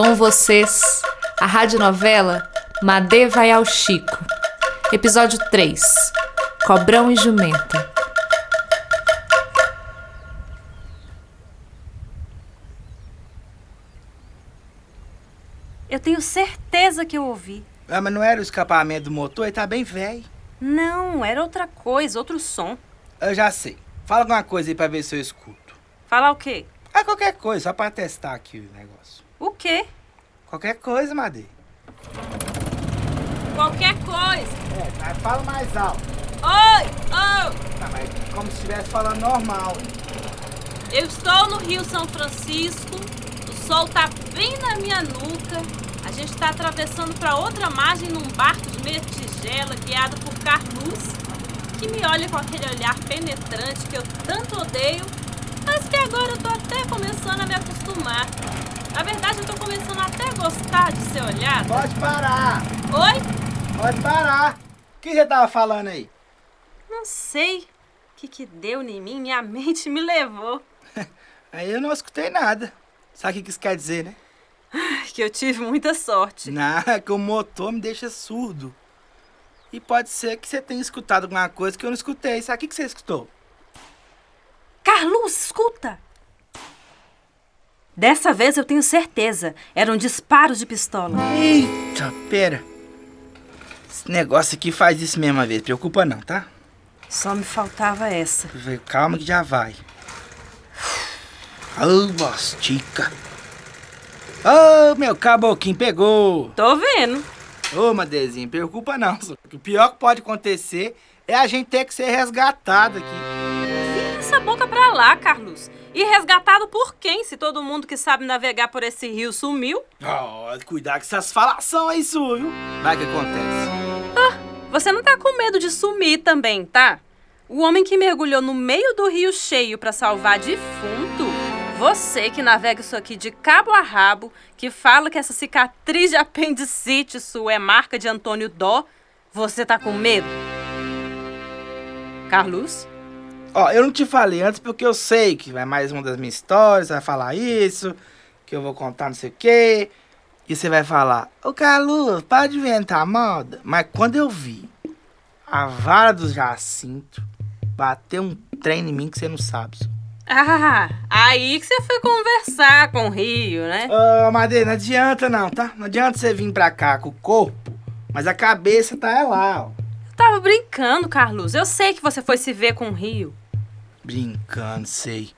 Com vocês, a radionovela Madê vai ao Chico. Episódio 3. Cobrão e Jumenta. Eu tenho certeza que eu ouvi. Ah, mas não era o escapamento do motor? Ele tá bem velho. Não, era outra coisa, outro som. Eu já sei. Fala alguma coisa aí pra ver se eu escuto. Falar o quê? Qualquer coisa, só pra testar aqui o negócio. O quê? Qualquer coisa, Madê. Qualquer coisa. É, mas fala mais alto. Oi! Oh! Tá, mas como se estivesse falando normal. Eu estou no Rio São Francisco. O sol tá bem na minha nuca. A gente tá atravessando para outra margem num barco de meia tigela guiado por Carluz, que me olha com aquele olhar penetrante que eu tanto odeio, mas que agora eu tô até começando a me acostumar. Na verdade, eu tô começando até a gostar de ser olhada. Pode parar. Oi? Pode parar. O que você tava falando aí? Não sei. O que que deu em mim? Minha mente me levou. Aí eu não escutei nada. Sabe o que isso quer dizer, né? Que eu tive muita sorte. É que o motor me deixa surdo. E pode ser que você tenha escutado alguma coisa que eu não escutei. Sabe o que você escutou? Carlos, escuta! Dessa vez eu tenho certeza. Eram disparos de pistola. Eita, pera. Esse negócio aqui faz isso mesmo vez. Preocupa não, tá? Só me faltava essa. Calma que já vai. Ô, bostica. Ô, meu caboquinho pegou. Tô vendo. Ô, Madezinho, preocupa não. O pior que pode acontecer é a gente ter que ser resgatado aqui. Pra lá, Carlos. E resgatado por quem, se todo mundo que sabe navegar por esse rio sumiu? Ó, cuidar com essas falação aí sua, viu? Vai que acontece. Você não tá com medo de sumir também, tá? O homem que mergulhou no meio do rio cheio pra salvar defunto? Você que navega isso aqui de cabo a rabo, que fala que essa cicatriz de apendicite sua é marca de Antônio Dó, você tá com medo? Carlos? Ó, eu não te falei antes porque eu sei que vai mais uma das minhas histórias, vai falar isso, que eu vou contar não sei o quê. E você vai falar, ô Carlos, para de inventar moda. Mas quando eu vi a vara do Jacinto bater um trem em mim que você não sabe. só. Ah, aí que você foi conversar com o Rio, né? Ô, Madeira, não adianta não, tá? Não adianta você vir pra cá com o corpo, mas a cabeça tá lá, ó. Tava brincando, Carlos. Eu sei que você foi se ver com o Rio. Brincando, sei.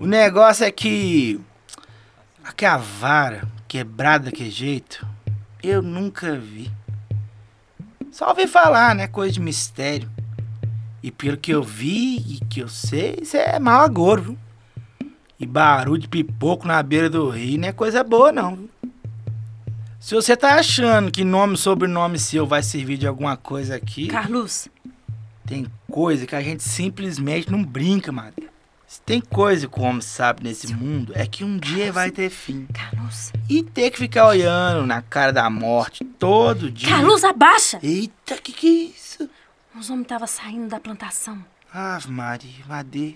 O negócio é que. Aquela vara quebrada daquele jeito, eu nunca vi. Só ouvi falar, né? Coisa de mistério. E pelo que eu vi e que eu sei, isso é mau agouro, viu? E barulho de pipoco na beira do rio não é coisa boa, não. viu? Se você tá achando que nome e sobrenome seu vai servir de alguma coisa aqui. Carlos, Tem coisa que a gente simplesmente não brinca, Maria. Se tem coisa que o homem sabe nesse mundo, é que um dia vai ter fim. Carlos. E ter que ficar olhando na cara da morte todo dia. Carlos, abaixa! Eita, que que é isso? Os homens estavam saindo da plantação. Ave Maria, Madê.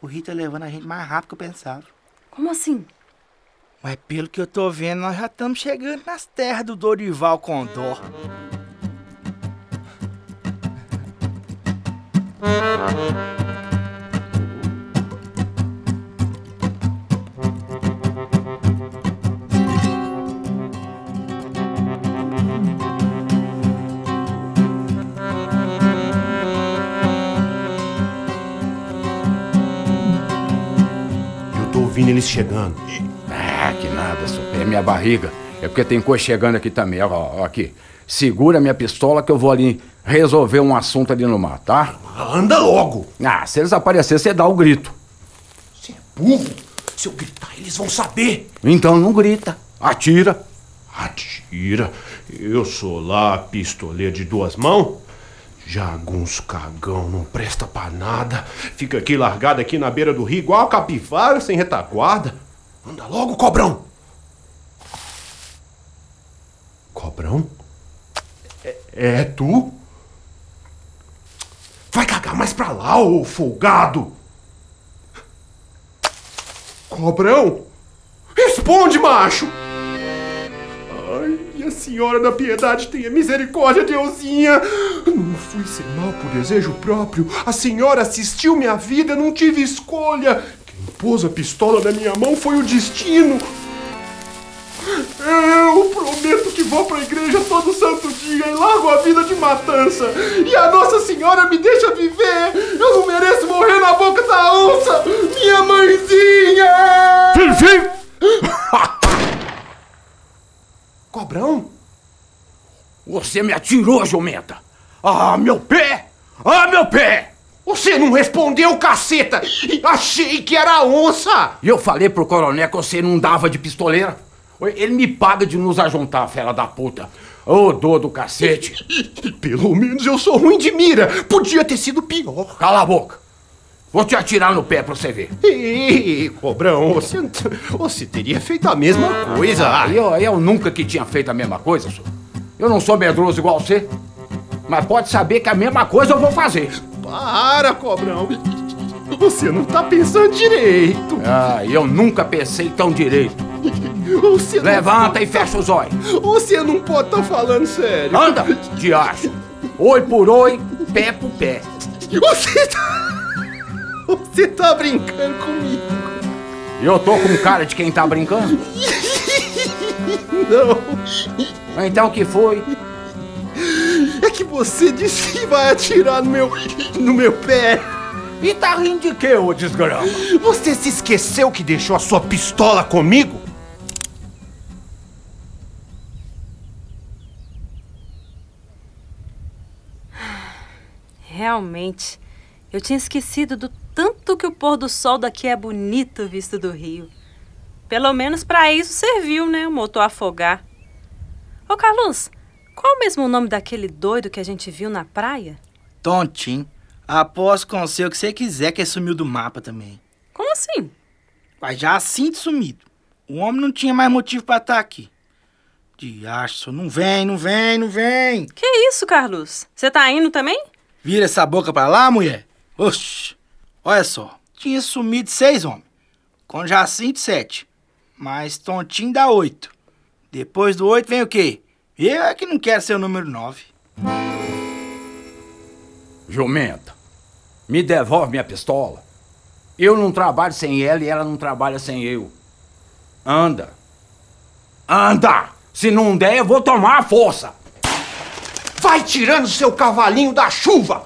O Rio tá levando a gente mais rápido que eu pensava. Como assim? Mas pelo que eu tô vendo, nós já estamos chegando nas terras do Dorival Condor. Eu tô ouvindo eles chegando. É minha barriga. É porque tem coisa chegando aqui também. Ó, ó, aqui. Segura minha pistola que eu vou ali resolver um assunto ali no mar, tá? Anda logo! Ah, se eles aparecerem, você dá o grito. Você é burro! Se eu gritar, eles vão saber! Então não grita. Atira. Atira! Eu sou lá pistoleiro de duas mãos? Jagunço cagão, não presta pra nada. Fica aqui largado aqui na beira do rio, igual a capivara, sem retaguarda. Anda logo, cobrão! Cobrão? É, é tu? Vai cagar mais pra lá, ô folgado! Cobrão? Responde, macho! Minha Senhora da Piedade, tenha misericórdia, Deusinha! Não fui ser mal por desejo próprio. A senhora assistiu minha vida, não tive escolha. Quem pôs a pistola na minha mão foi o destino. Eu prometo vou pra igreja todo santo dia e largo a vida de matança. E a Nossa Senhora me deixa viver. Eu não mereço morrer na boca da onça. Minha mãezinha! Filho, Cobrão? Você me atirou, jumenta! Ah, meu pé! Ah, meu pé! Você não respondeu, caceta! Achei que era onça! E eu falei pro coronel que você não dava de pistoleira. Ele me paga de nos ajuntar, fera da puta. Ô, dor do cacete. Pelo menos eu sou ruim de mira. Podia ter sido pior. Cala a boca. Vou te atirar no pé pra você ver. Ih, cobrão, você, você teria feito a mesma coisa. Eu, eu nunca que tinha feito a mesma coisa, senhor. Eu não sou medroso igual você. Mas pode saber que a mesma coisa eu vou fazer. Para, cobrão. Você não tá pensando direito. Ah, eu nunca pensei tão direito. Você Levanta não... e fecha os olhos. Você não pode estar tá falando sério. Anda, diacho. Oi por oi, pé por pé. Você tá... Você tá brincando comigo. Eu tô com cara de quem tá brincando? Não. Então o que foi? É que você disse que vai atirar no meu, no meu pé. E tá rindo de quê, ô desgrama? Você se esqueceu que deixou a sua pistola comigo? Realmente, eu tinha esquecido do tanto que o pôr do sol daqui é bonito visto do rio. Pelo menos para isso serviu, né? O motor afogar. Ô, Carlos, qual mesmo o nome daquele doido que a gente viu na praia? Tontinho. Aposto com o que você quiser que sumiu do mapa também. Como assim? Mas já assim de sumido. O homem não tinha mais motivo para estar tá aqui. Diacho, não vem, não vem, não vem. Que isso, Carlos? Você tá indo também? Vira essa boca pra lá, mulher. Oxi. Olha só. Tinha sumido seis homens. Com Jacinto, sete. Mas Tontinho dá oito. Depois do oito vem o quê? Eu é que não quero ser o número nove. Jumenta, me devolve minha pistola. Eu não trabalho sem ela e ela não trabalha sem eu. Anda. Anda! Se não der, eu vou tomar a força. Vai tirando seu cavalinho da chuva!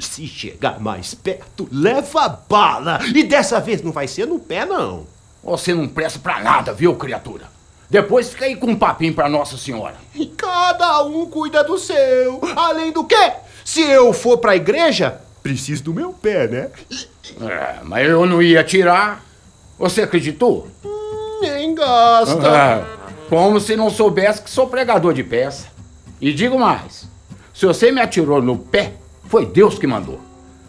Se chegar mais perto, leva bala! E dessa vez não vai ser no pé, não. Você não presta pra nada, viu, criatura? Depois fica aí com um papinho pra Nossa Senhora. Cada um cuida do seu. Além do quê? Se eu for pra igreja, preciso do meu pé, né? É, mas eu não ia tirar. Você acreditou? Hum, nem gasta. É, como se não soubesse que sou pregador de peça. E digo mais: se você me atirou no pé, foi Deus que mandou.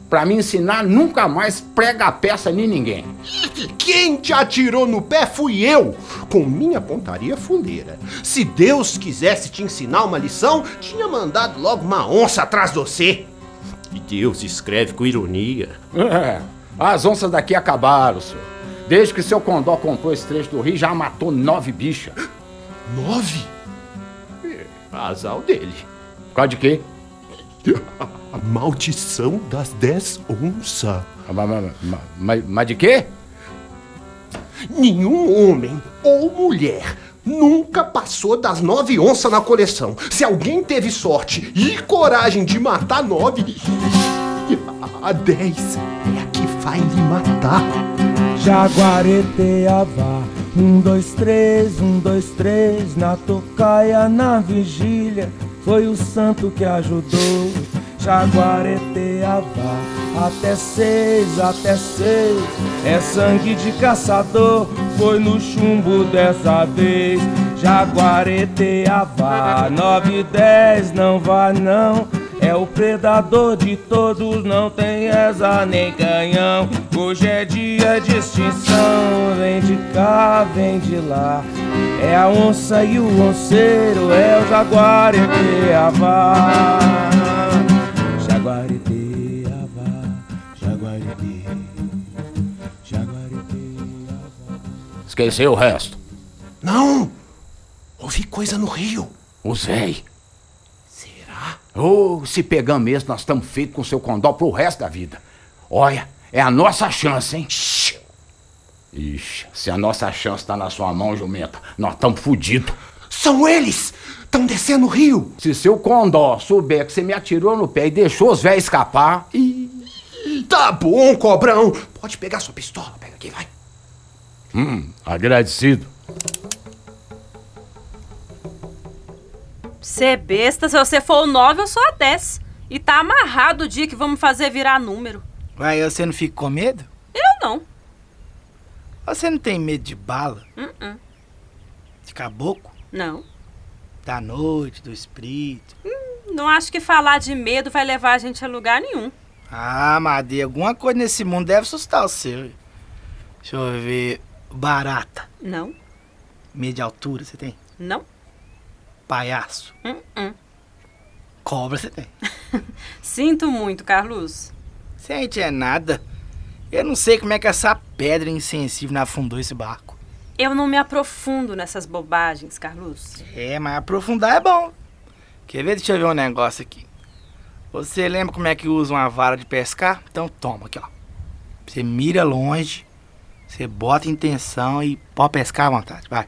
Para me ensinar nunca mais prega a peça nem ninguém. Quem te atirou no pé fui eu, com minha pontaria fundeira. Se Deus quisesse te ensinar uma lição, tinha mandado logo uma onça atrás de você. E Deus escreve com ironia. É, as onças daqui acabaram, senhor. Desde que seu condó comprou esse trecho do rio, já matou nove bichas. Nove? Azal dele. Por causa de quê? A maldição das dez onças. Mas, mas, mas de quê? Nenhum homem ou mulher nunca passou das nove onças na coleção. Se alguém teve sorte e coragem de matar nove, a dez é a que vai lhe matar. Jaguareteava, um, dois, três, um, dois, três, na tocaia, na vigília, foi o santo que ajudou. Jaguareteava, até seis, até seis, é sangue de caçador, foi no chumbo dessa vez. Jaguareteava, nove, dez, não vai não. É o predador de todos, não tem asa nem canhão. Hoje é dia de extinção, vem de cá, vem de lá. É a onça e o onceiro, é o jaguar Jaguareteava, jaguarete, jaguareteava. Esqueceu o resto? Não! ouvi coisa no rio. Usei. Será? Ô, se pegar mesmo, nós estamos feitos com seu condó pro resto da vida. Olha, é a nossa chance, hein? Ixi, se a nossa chance tá na sua mão, jumenta, nós estamos fodidos. São eles! Estão descendo o rio! Se seu condó souber que você me atirou no pé e deixou os velhos escapar. Ih, Tá bom, cobrão! Pode pegar sua pistola, pega aqui, vai. hum, agradecido. Você é besta, se você for o 9, eu sou a 10. E tá amarrado o dia que vamos fazer virar número. Vai, você não fica com medo? Eu não. Você não tem medo de bala? Uh-uh. De caboclo? Não. Da noite, do espírito? Não acho que falar de medo vai levar a gente a lugar nenhum. Ah, Madê, alguma coisa nesse mundo deve assustar o seu. Deixa eu ver. Barata. Não, Medo de altura, você tem? não. Palhaço. Uh-uh. Cobra, você tem? Sinto muito, Carlos. Sente é nada. Eu não sei como é que essa pedra insensível afundou esse barco. Eu não me aprofundo nessas bobagens, Carlos. É, mas aprofundar é bom. Quer ver? Deixa eu ver um negócio aqui. Você lembra como é que usa uma vara de pescar? Então toma aqui, ó. Você mira longe, você bota intenção e pode pescar à vontade, vai.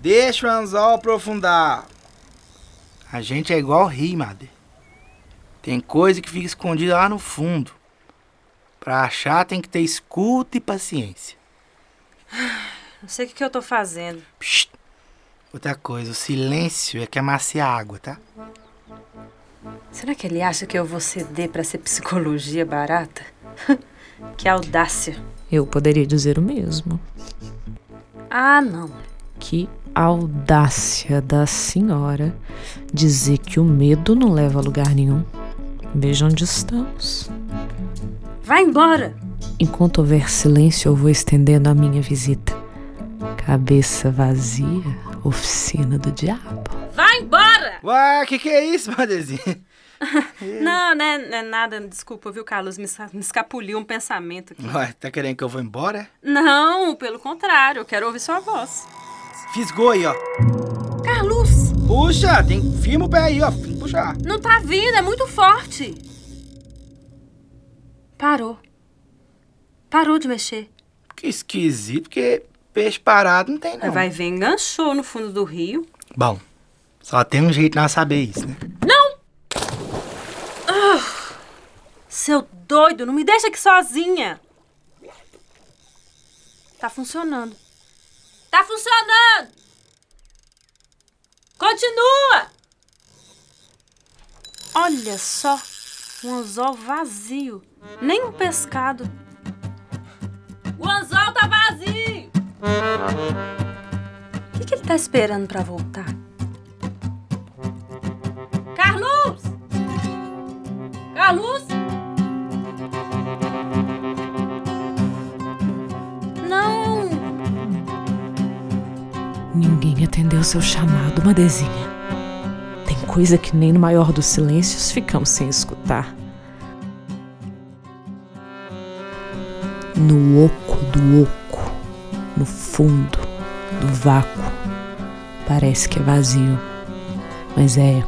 Deixa o anzol aprofundar. A gente é igual rio. Tem coisa que fica escondida lá no fundo. Pra achar tem que ter escuta e paciência. Não sei o que, que eu tô fazendo. Psst. Outra coisa, o silêncio é que amacia a água, tá? Será que ele acha que eu vou ceder pra ser psicologia barata? que audácia. Eu poderia dizer o mesmo. Ah, não. Que audácia da senhora dizer que o medo não leva a lugar nenhum. Veja onde estamos. Vai embora! Enquanto houver silêncio, eu vou estendendo a minha visita. Cabeça vazia, oficina do diabo. Vai embora! Ué, que que é isso, Madezinha? Não, né, não é nada. Desculpa, viu, Carlos? Me, me escapuliu um pensamento aqui. Ué, tá querendo que eu vou embora? Não, pelo contrário. Eu quero ouvir sua voz. Fisgou aí, ó. Carlos! Puxa, tem firma o pé aí, ó. Tem que puxar. Não tá vindo, é muito forte. Parou. Parou de mexer. Que esquisito, porque peixe parado não tem, não. Vai ver, enganchou no fundo do rio. Bom, só tem um jeito de nós saber isso, né? Seu doido, não me deixa aqui sozinha. Tá funcionando. Tá funcionando! Continua! Olha só, um anzol vazio. Nem um pescado. O anzol tá vazio! O que, que ele tá esperando pra voltar? Carlos! Carlos? Não! Ninguém atendeu seu chamado, Madezinha. Tem coisa que nem no maior dos silêncios ficamos sem escutar. No oco do oco, no fundo do vácuo, parece que é vazio, mas é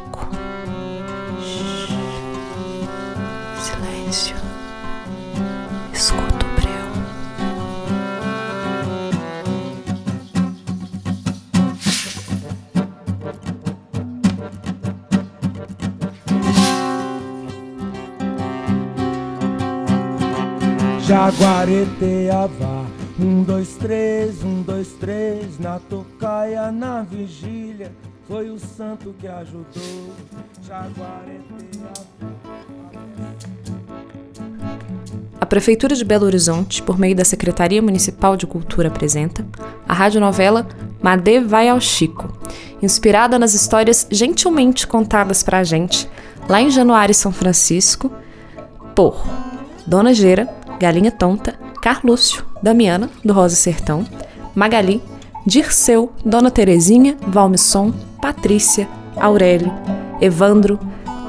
Um, dois, três, um, dois, três, na tocaia, na vigília, foi o santo que ajudou. A Prefeitura de Belo Horizonte, por meio da Secretaria Municipal de Cultura, apresenta a radionovela Madê Vai ao Chico, inspirada nas histórias gentilmente contadas pra gente lá em Januário, São Francisco, por Dona Gera, Galinha Tonta, Carlúcio, Damiana, do Rosa Sertão, Magali, Dirceu, Dona Terezinha, Valmisson, Patrícia, Aurélio, Evandro,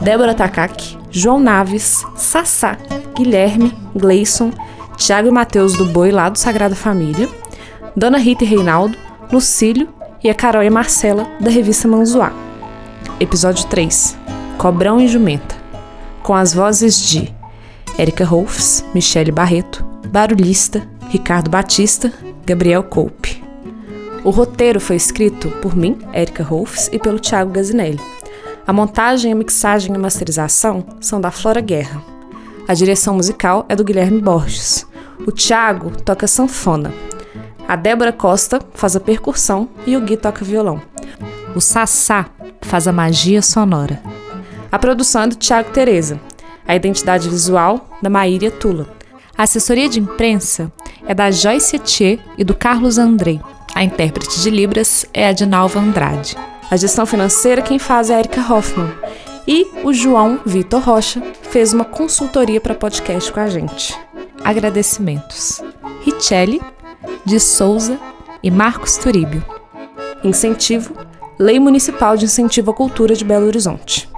Débora Takaki, João Naves, Sassá, Guilherme, Gleison, Tiago e Mateus do Boi lá do Sagrada Família, Dona Rita e Reinaldo, Lucílio e a Carol e Marcela, da revista Manzoá. Episódio 3 Cobrão e Jumenta, com as vozes de Érica Rolfs, Michele Barreto, Barulhista, Ricardo Batista, Gabriel Coupe. O roteiro foi escrito por mim, Érica Rolfs, e pelo Thiago Gazinelli. A montagem, a mixagem e a masterização são da Flora Guerra. A direção musical é do Guilherme Borges. O Thiago toca sanfona. A Débora Costa faz a percussão e o Gui toca violão. O Sassá faz a magia sonora. A produção é do Thiago Tereza. A identidade visual da Maíria Tula. A assessoria de imprensa é da Joyce Etier e do Carlos Andrei. A intérprete de Libras é a de Nalva Andrade. A gestão financeira quem faz é a Erika Hoffman. E o João Vitor Rocha fez uma consultoria para podcast com a gente. Agradecimentos. Richelle, de Souza e Marcos Turíbio. Incentivo Lei Municipal de Incentivo à Cultura de Belo Horizonte.